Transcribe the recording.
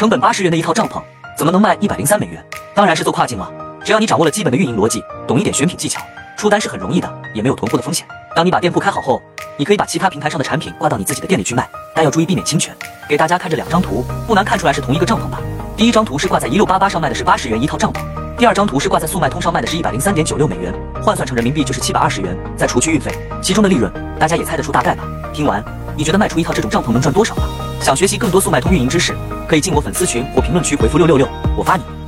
成本八十元的一套帐篷，怎么能卖一百零三美元？当然是做跨境了。只要你掌握了基本的运营逻辑，懂一点选品技巧，出单是很容易的，也没有囤货的风险。当你把店铺开好后，你可以把其他平台上的产品挂到你自己的店里去卖，但要注意避免侵权。给大家看这两张图，不难看出来是同一个帐篷吧？第一张图是挂在一六八八上卖的是八十元一套帐篷，第二张图是挂在速卖通上卖的是一百零三点九六美元，换算成人民币就是七百二十元，再除去运费，其中的利润大家也猜得出大概吧？听完，你觉得卖出一套这种帐篷能赚多少吗？想学习更多速卖通运营知识，可以进我粉丝群或评论区回复六六六，我发你。